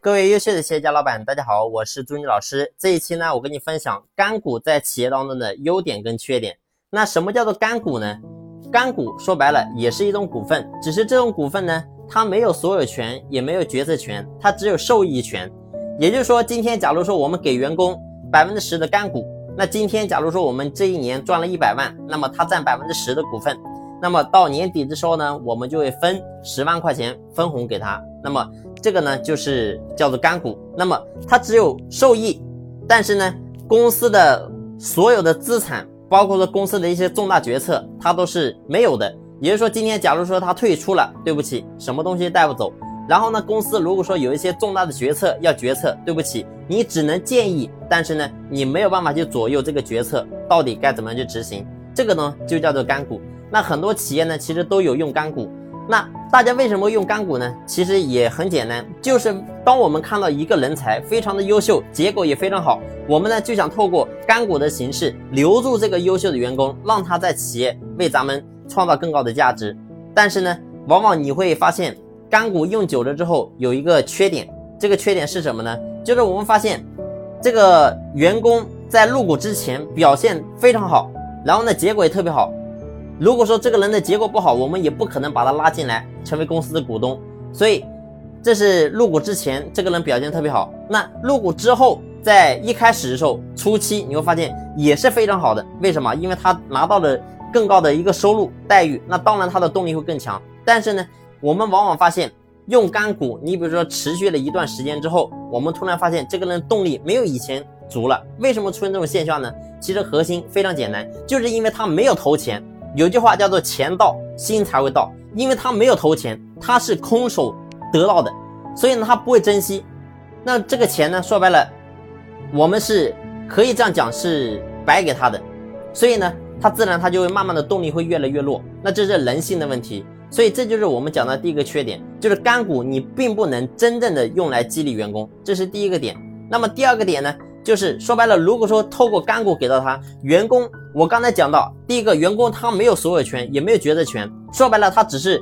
各位优秀的企业家老板，大家好，我是朱妮老师。这一期呢，我跟你分享干股在企业当中的优点跟缺点。那什么叫做干股呢？干股说白了也是一种股份，只是这种股份呢，它没有所有权，也没有决策权，它只有受益权。也就是说，今天假如说我们给员工百分之十的干股，那今天假如说我们这一年赚了一百万，那么他占百分之十的股份。那么到年底的时候呢，我们就会分十万块钱分红给他。那么这个呢，就是叫做干股。那么它只有受益，但是呢，公司的所有的资产，包括说公司的一些重大决策，它都是没有的。也就是说，今天假如说他退出了，对不起，什么东西带不走。然后呢，公司如果说有一些重大的决策要决策，对不起，你只能建议，但是呢，你没有办法去左右这个决策到底该怎么去执行。这个呢，就叫做干股。那很多企业呢，其实都有用干股。那大家为什么用干股呢？其实也很简单，就是当我们看到一个人才非常的优秀，结果也非常好，我们呢就想透过干股的形式留住这个优秀的员工，让他在企业为咱们创造更高的价值。但是呢，往往你会发现，干股用久了之后有一个缺点，这个缺点是什么呢？就是我们发现，这个员工在入股之前表现非常好，然后呢结果也特别好。如果说这个人的结果不好，我们也不可能把他拉进来成为公司的股东。所以，这是入股之前这个人表现特别好。那入股之后，在一开始的时候，初期你会发现也是非常好的。为什么？因为他拿到了更高的一个收入待遇，那当然他的动力会更强。但是呢，我们往往发现用干股，你比如说持续了一段时间之后，我们突然发现这个人动力没有以前足了。为什么出现这种现象呢？其实核心非常简单，就是因为他没有投钱。有句话叫做“钱到心才会到”，因为他没有投钱，他是空手得到的，所以呢，他不会珍惜。那这个钱呢，说白了，我们是可以这样讲，是白给他的，所以呢，他自然他就会慢慢的动力会越来越弱。那这是人性的问题，所以这就是我们讲的第一个缺点，就是干股你并不能真正的用来激励员工，这是第一个点。那么第二个点呢？就是说白了，如果说透过干股给到他员工，我刚才讲到第一个员工他没有所有权，也没有决策权，说白了他只是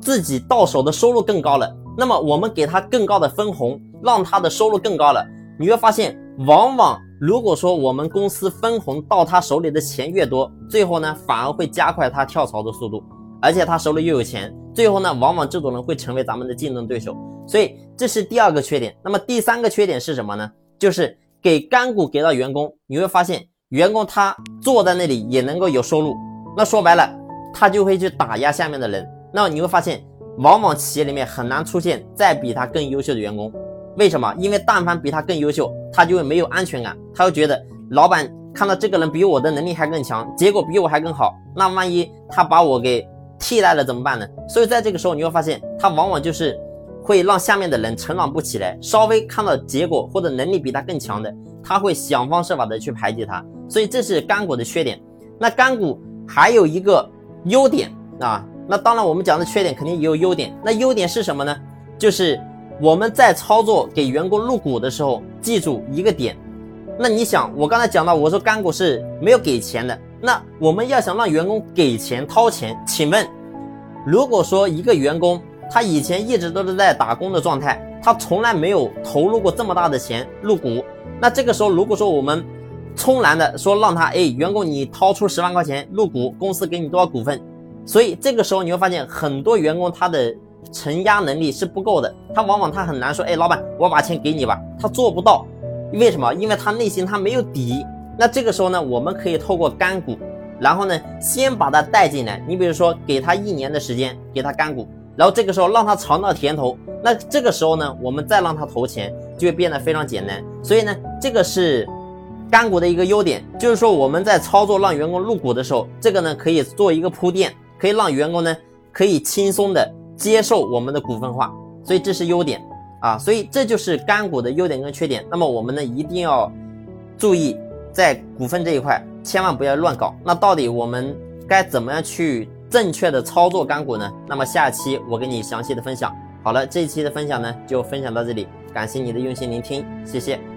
自己到手的收入更高了。那么我们给他更高的分红，让他的收入更高了。你会发现，往往如果说我们公司分红到他手里的钱越多，最后呢反而会加快他跳槽的速度，而且他手里又有钱，最后呢往往这种人会成为咱们的竞争对手。所以这是第二个缺点。那么第三个缺点是什么呢？就是。给干股给到员工，你会发现员工他坐在那里也能够有收入，那说白了，他就会去打压下面的人。那你会发现，往往企业里面很难出现再比他更优秀的员工。为什么？因为但凡比他更优秀，他就会没有安全感，他会觉得老板看到这个人比我的能力还更强，结果比我还更好，那万一他把我给替代了怎么办呢？所以在这个时候，你会发现他往往就是。会让下面的人成长不起来，稍微看到结果或者能力比他更强的，他会想方设法的去排挤他，所以这是干股的缺点。那干股还有一个优点啊，那当然我们讲的缺点肯定也有优点。那优点是什么呢？就是我们在操作给员工入股的时候，记住一个点。那你想，我刚才讲到，我说干股是没有给钱的，那我们要想让员工给钱掏钱，请问，如果说一个员工。他以前一直都是在打工的状态，他从来没有投入过这么大的钱入股。那这个时候，如果说我们冲然的说让他，哎，员工你掏出十万块钱入股，公司给你多少股份？所以这个时候你会发现，很多员工他的承压能力是不够的，他往往他很难说，哎，老板，我把钱给你吧，他做不到。为什么？因为他内心他没有底。那这个时候呢，我们可以透过干股，然后呢，先把他带进来。你比如说，给他一年的时间，给他干股。然后这个时候让他尝到甜头，那这个时候呢，我们再让他投钱，就会变得非常简单。所以呢，这个是干股的一个优点，就是说我们在操作让员工入股的时候，这个呢可以做一个铺垫，可以让员工呢可以轻松的接受我们的股份化。所以这是优点啊，所以这就是干股的优点跟缺点。那么我们呢一定要注意在股份这一块，千万不要乱搞。那到底我们该怎么样去？正确的操作干股呢？那么下期我给你详细的分享。好了，这一期的分享呢就分享到这里，感谢你的用心聆听，谢谢。